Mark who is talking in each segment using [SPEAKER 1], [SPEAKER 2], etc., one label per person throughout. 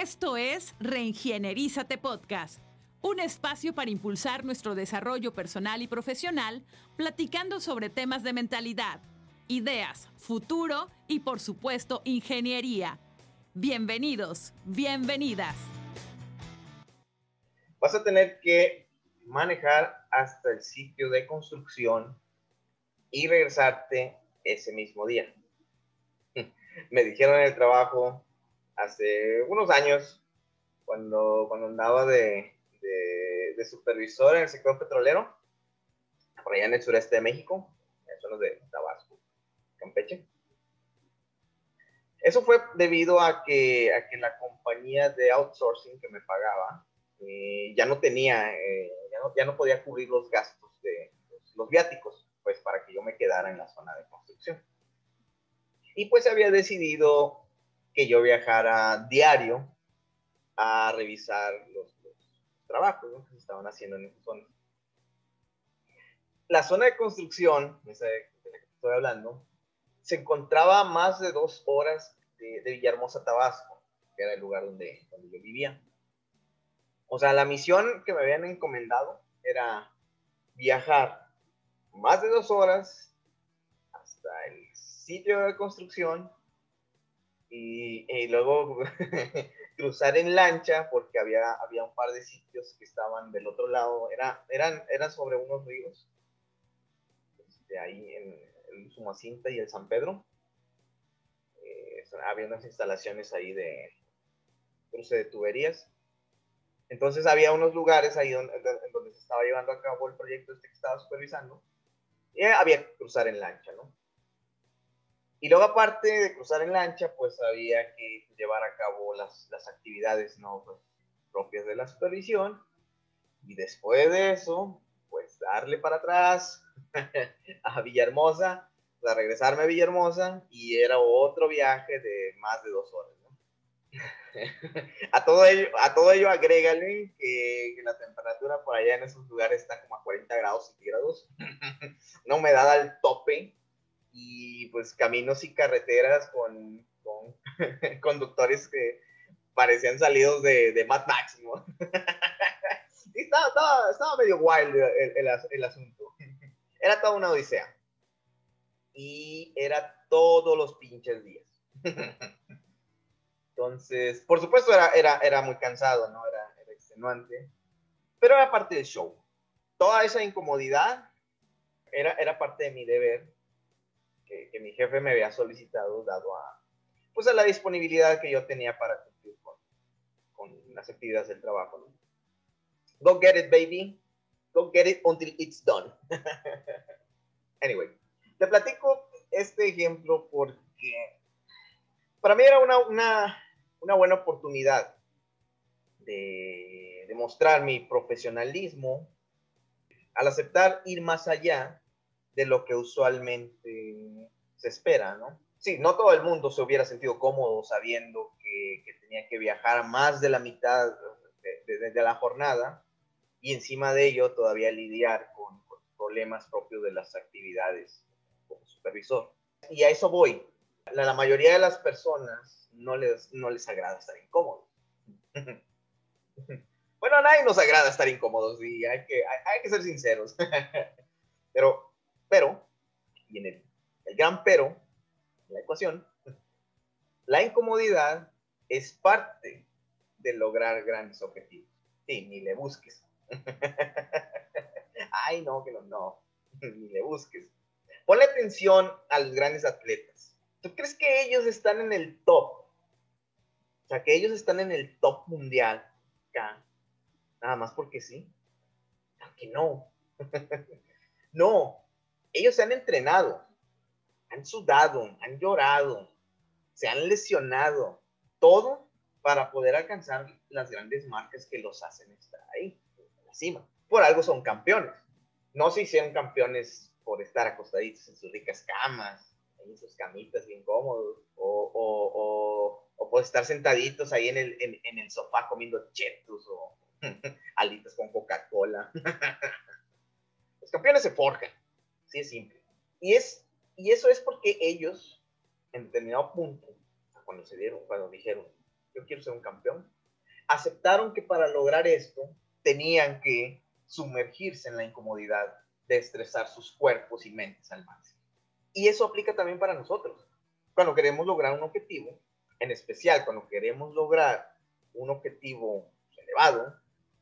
[SPEAKER 1] Esto es Reingienerízate Podcast, un espacio para impulsar nuestro desarrollo personal y profesional, platicando sobre temas de mentalidad, ideas, futuro y por supuesto ingeniería. Bienvenidos, bienvenidas.
[SPEAKER 2] Vas a tener que manejar hasta el sitio de construcción y regresarte ese mismo día. Me dijeron en el trabajo hace unos años, cuando, cuando andaba de, de, supervisor en el sector petrolero, por allá en el sureste de México, en zonas de Tabasco, Campeche. Eso fue debido a que, a que la compañía de outsourcing que me pagaba eh, ya no tenía, eh, ya, no, ya, no, podía cubrir los gastos de los, los viáticos, pues para que yo me quedara en la zona de construcción. Y pues había decidido que yo viajara diario a revisar los, trabajos que se estaban haciendo en esa zona. La zona de construcción, de la que estoy hablando, se encontraba a más de dos horas de, Villahermosa, Tabasco, que era el lugar donde, donde yo vivía. O sea, la misión que me habían encomendado era viajar más de dos horas hasta el sitio de construcción y, luego cruzar en lancha porque había, había un par de sitios que estaban del otro lado, era, eran, eran sobre unos ríos, este, ahí en el Sumacinta y el San Pedro. Eh, había unas instalaciones ahí de cruce de tuberías. Entonces había unos lugares ahí donde, donde se estaba llevando a cabo el proyecto este que estaba supervisando. Y había que cruzar en lancha, ¿no? Y luego, aparte de cruzar en lancha, pues había que llevar a cabo las, las actividades ¿no? Pues, propias de la supervisión. Y después de eso, pues darle para atrás a Villahermosa, para regresarme a Villahermosa, y era otro viaje de más de dos horas. a, todo ello, a todo ello agrégale que, que, la temperatura por allá en esos lugares está como a 40 grados centígrados, una humedad al tope, y pues caminos y carreteras con, con conductores que parecían salidos de, de Mad Max, ¿no? estaba, estaba, estaba, medio wild el, el, el, asunto. Era toda una odisea. Y era todos los pinches días. Entonces, por supuesto era, era, era muy cansado, ¿no? Era, era extenuante. Pero era parte del show. Toda esa incomodidad era, era parte de mi deber que, mi jefe me había solicitado dado a, pues a la disponibilidad que yo tenía para cumplir con, con las actividades del trabajo. ¿no? Go get it, baby. Go get it until it's done. anyway, te platico este ejemplo porque para mí era una, una, una buena oportunidad de demostrar mi profesionalismo al aceptar ir más allá de lo que usualmente se espera, ¿no? Sí, no todo el mundo se hubiera sentido cómodo sabiendo que, tenía que viajar más de la mitad de, la jornada y encima de ello todavía lidiar con, problemas propios de las actividades como supervisor. Y a eso voy. La, la mayoría de las personas no les, no les agrada estar incómodos. bueno, a nadie nos agrada estar incómodos y hay que, hay, hay que ser sinceros. Pero pero, y el, el gran pero, en la ecuación, la incomodidad es parte de lograr grandes objetivos. Sí, ni le busques. Ay, no, que no, no, ni le busques. Ponle atención a los grandes atletas. ¿Tú crees que ellos están en el top? O sea, que ellos están en el top mundial. Acá. Nada más porque sí. Aunque no. no, ellos se han entrenado, han sudado, han llorado, se han lesionado, todo para poder alcanzar las grandes marcas que los hacen estar ahí, en la cima. Por algo son campeones. No se hicieron campeones por estar acostaditos en sus ricas camas, en sus camitas bien cómodos, o, o, por estar sentaditos ahí en el, en, en el sofá comiendo chetos o alitas con Coca-Cola. Los campeones se forjan. Sí, es simple. Y, es, y eso es porque ellos, en determinado punto, cuando se dieron, cuando dijeron, yo quiero ser un campeón. Aceptaron que para lograr esto tenían que sumergirse en la incomodidad de estresar sus cuerpos y mentes al máximo. Y eso aplica también para nosotros. Cuando queremos lograr un objetivo, en especial cuando queremos lograr un objetivo elevado,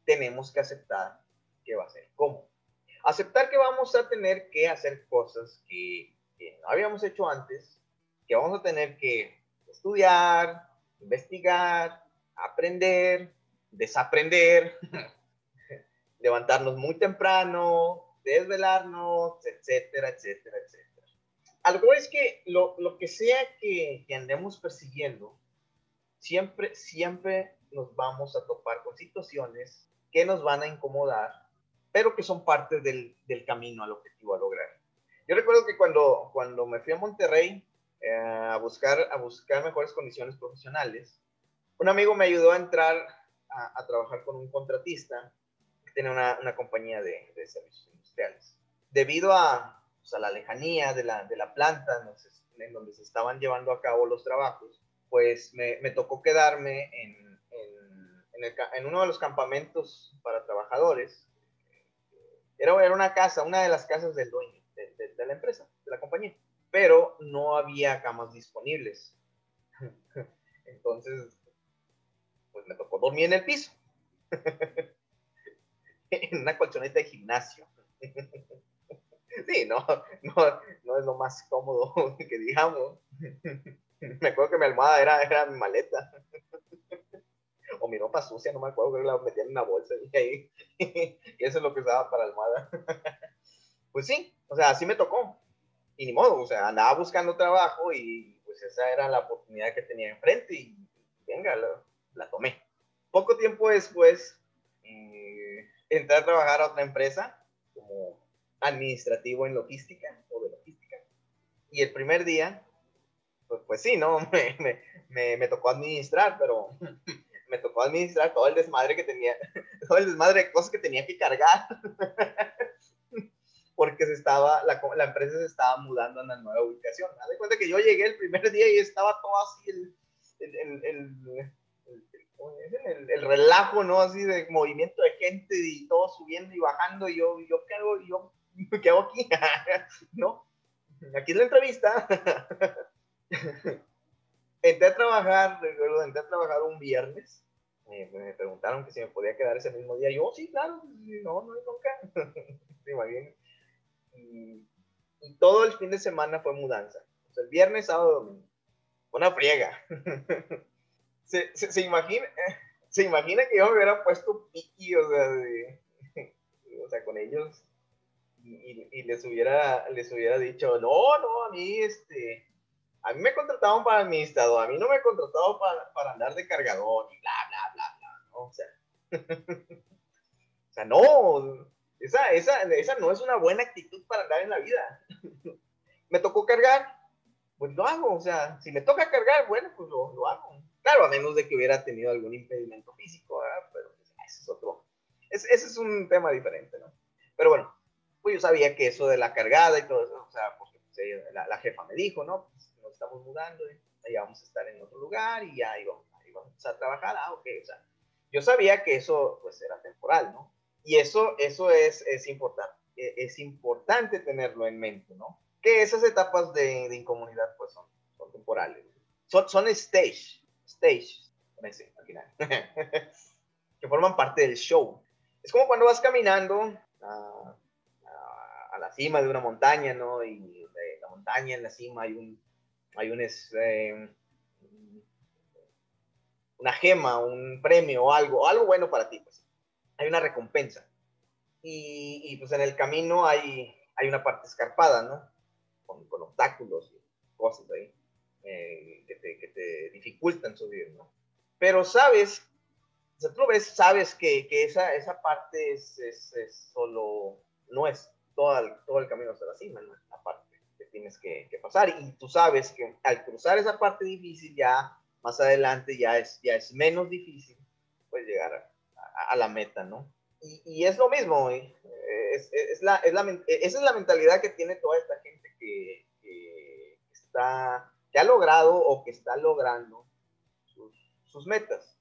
[SPEAKER 2] tenemos que aceptar que va a ser cómodo. Aceptar que vamos a tener que hacer cosas que, que no habíamos hecho antes, que vamos a tener que estudiar, investigar, aprender, desaprender, levantarnos muy temprano, desvelarnos, etcétera, etcétera, etcétera. Algo es que lo, lo que sea que, que, andemos persiguiendo, siempre, siempre nos vamos a topar con situaciones que nos van a incomodar, pero que son parte del, del camino al objetivo a lograr. Yo recuerdo que cuando, cuando me fui a Monterrey eh, a, buscar, a buscar mejores condiciones profesionales, un amigo me ayudó a entrar a, a trabajar con un contratista que tiene una, una compañía de, de, servicios industriales. Debido a, pues, a la lejanía de la, de la planta en, en, donde se estaban llevando a cabo los trabajos, pues me, me tocó quedarme en, en, el, en, uno de los campamentos para trabajadores. Era, era una casa, una de las casas del dueño de, de, de la empresa, de la compañía, pero no había camas disponibles. Entonces, pues me tocó dormir en el piso. en una colchoneta de gimnasio. sí, no, no, no es lo más cómodo que digamos. me acuerdo que mi almohada era, era mi maleta. o mi ropa sucia, no me acuerdo, que la metía en una bolsa y ahí. y eso es lo que usaba para almohada. pues sí, o sea, así me tocó. Y ni modo, o sea, andaba buscando trabajo y pues esa era la oportunidad que tenía enfrente y venga, la, la tomé. Poco tiempo después, eh, entré a trabajar a otra empresa como administrativo en logística o de logística. Y el primer día, pues, pues sí, ¿no? Me, me, me, me tocó administrar, pero me tocó administrar todo el desmadre que tenía, todo el desmadre de cosas que tenía que cargar. Porque se estaba, la, la, empresa se estaba mudando a una nueva ubicación. Haz de cuenta que yo llegué el primer día y estaba todo así, el, el, el, el el, el, relajo, ¿no? Así de movimiento de gente y todo subiendo y bajando. Y yo, yo ¿qué hago? Yo, ¿qué hago aquí? ¿No? Aquí es la entrevista. Entré a trabajar, recuerdo, entré a trabajar un viernes. Me, me, preguntaron que si me podía quedar ese mismo día. Yo, sí, claro, no, no nunca. sí, bien. Y, y, todo el fin de semana fue mudanza. O sea, el viernes, sábado, domingo. Una friega se, se, se, imagina, se imagina que yo me hubiera puesto piqui, o sea, de, o sea con ellos y, y, les, hubiera, les hubiera dicho, no, no, a mí, este, a mí me contrataron para administrador, a mí no me contrataron para, para andar de cargador y bla, bla, bla, bla, ¿no? O sea, o sea, no, esa, esa, esa no es una buena actitud para andar en la vida. me tocó cargar, pues lo hago, o sea, si me toca cargar, bueno, pues lo, hago Claro, a menos de que hubiera tenido algún impedimento físico, pero pues, ese es otro, ese, es un tema diferente, ¿no? Pero bueno, pues yo sabía que eso de la cargada y todo eso, o sea, porque pues, la, la, jefa me dijo, ¿no? Pues estamos mudando, y vamos a estar en otro lugar y ya ahí vamos a trabajar, ah, ok, o sea, yo sabía que eso pues era temporal, ¿no? Y eso, eso es, es importante, es importante tenerlo en mente, ¿no? Que esas etapas de, de incomodidad pues son, son temporales, son, son stage, stage, ese, al final, que forman parte del show. Es como cuando vas caminando a, a, a, la cima de una montaña, ¿no? Y de la montaña en la cima hay un, hay un, eh, una gema, un premio o algo, algo bueno para ti, pues. Hay una recompensa. Y, y pues en el camino hay, hay una parte escarpada, ¿no? Con, con obstáculos y cosas ahí eh, que, te, que, te, dificultan subir, ¿no? Pero sabes, o sea, tú ves, sabes que, que esa, esa parte es, es, es, solo, no es todo el, todo el camino hasta la cima, ¿no? la parte tienes que, que, pasar. Y tú sabes que al cruzar esa parte difícil, ya más adelante ya es, ya es menos difícil pues llegar a, a, a la meta, ¿no? Y, y, es lo mismo, ¿eh? es, es, la, es la, esa es la mentalidad que tiene toda esta gente que, que está que ha logrado o que está logrando sus, sus metas.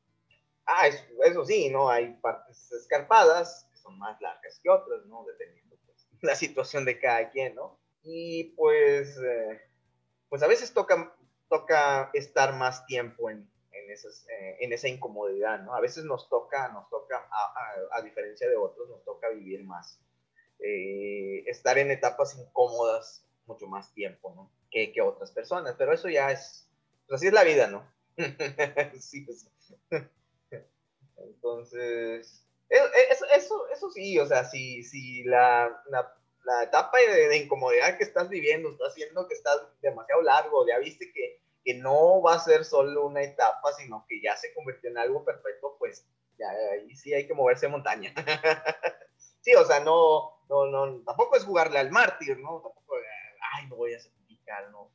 [SPEAKER 2] Ah, eso, sí, ¿no? Hay partes escarpadas que son más largas que otras, ¿no? Dependiendo pues, la situación de cada quien, ¿no? Y pues, eh, pues a veces toca, toca estar más tiempo en, en, esas, eh, en esa incomodidad, ¿no? A veces nos toca, nos toca, a, a, diferencia de otros, nos toca vivir más. Eh, estar en etapas incómodas mucho más tiempo, ¿no? Que, que otras personas, pero eso ya es, pues así es la vida, ¿no? sí, pues. Entonces, e, e, eso, eso, eso, sí, o sea, si, si la, la, la etapa de, de, incomodidad que estás viviendo está haciendo que estás demasiado largo, ya viste que, que no va a ser solo una etapa, sino que ya se convirtió en algo perfecto, pues ya ahí sí hay que moverse montaña. sí, o sea, no, no, no, tampoco es jugarle al mártir, ¿no? Tampoco, ay, no voy a sacrificar, no,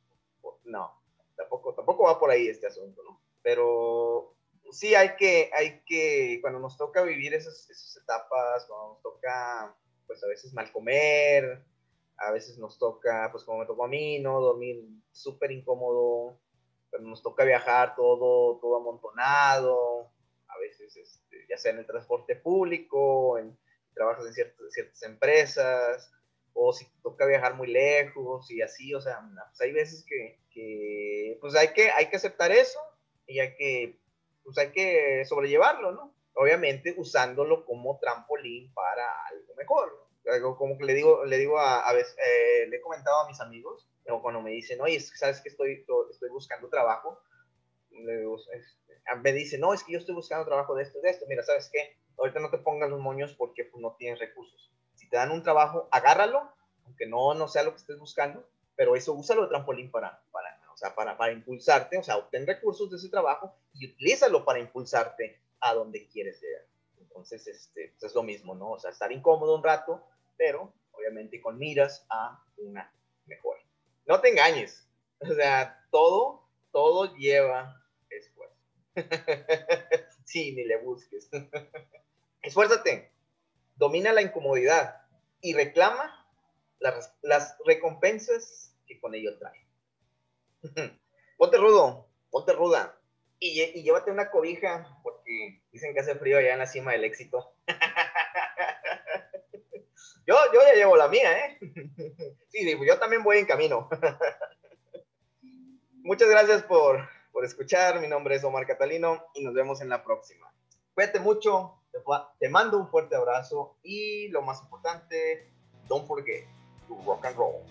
[SPEAKER 2] no, tampoco, tampoco va por ahí este asunto, ¿no? Pero sí hay que, hay que, cuando nos toca vivir esas, esas etapas, cuando nos toca, pues a veces mal comer, a veces nos toca, pues como me tocó a mí, ¿no? Dormir súper incómodo, pero nos toca viajar todo, todo amontonado, a veces, este, ya sea en el transporte público, en, trabajas en ciertas, ciertas empresas, o si toca viajar muy lejos y así, o sea, pues hay veces que, que, pues hay que, hay que aceptar eso y hay que, pues hay que sobrellevarlo, ¿no? Obviamente usándolo como trampolín para algo mejor, Algo como que le digo, le digo a, a veces, eh, le he comentado a mis amigos, o cuando me dicen, oye, ¿sabes que estoy, estoy buscando trabajo? Le digo, me dicen, no, es que yo estoy buscando trabajo de esto, de esto. Mira, ¿sabes qué? Ahorita no te pongas los moños porque pues, no tienes recursos. Si te dan un trabajo, agárralo, aunque no, no sea lo que estés buscando, pero eso úsalo de trampolín para, para, o sea, para, para impulsarte, o sea, obtén recursos de ese trabajo y utilízalo para impulsarte a donde quieres llegar. Entonces, este, pues es lo mismo, ¿no? O sea, estar incómodo un rato, pero obviamente con miras a una mejora no te engañes. O sea, todo, todo lleva esfuerzo. sí, ni le busques. Esfuérzate, domina la incomodidad y reclama las, las recompensas que con ello trae. ponte rudo, ponte ruda y, y llévate una cobija dicen que hace frío allá en la cima del éxito. Yo, yo ya llevo la mía, ¿eh? Sí, yo también voy en camino. Muchas gracias por, por escuchar. Mi nombre es Omar Catalino y nos vemos en la próxima. Cuídate mucho, te mando un fuerte abrazo y lo más importante, don't forget to rock and roll.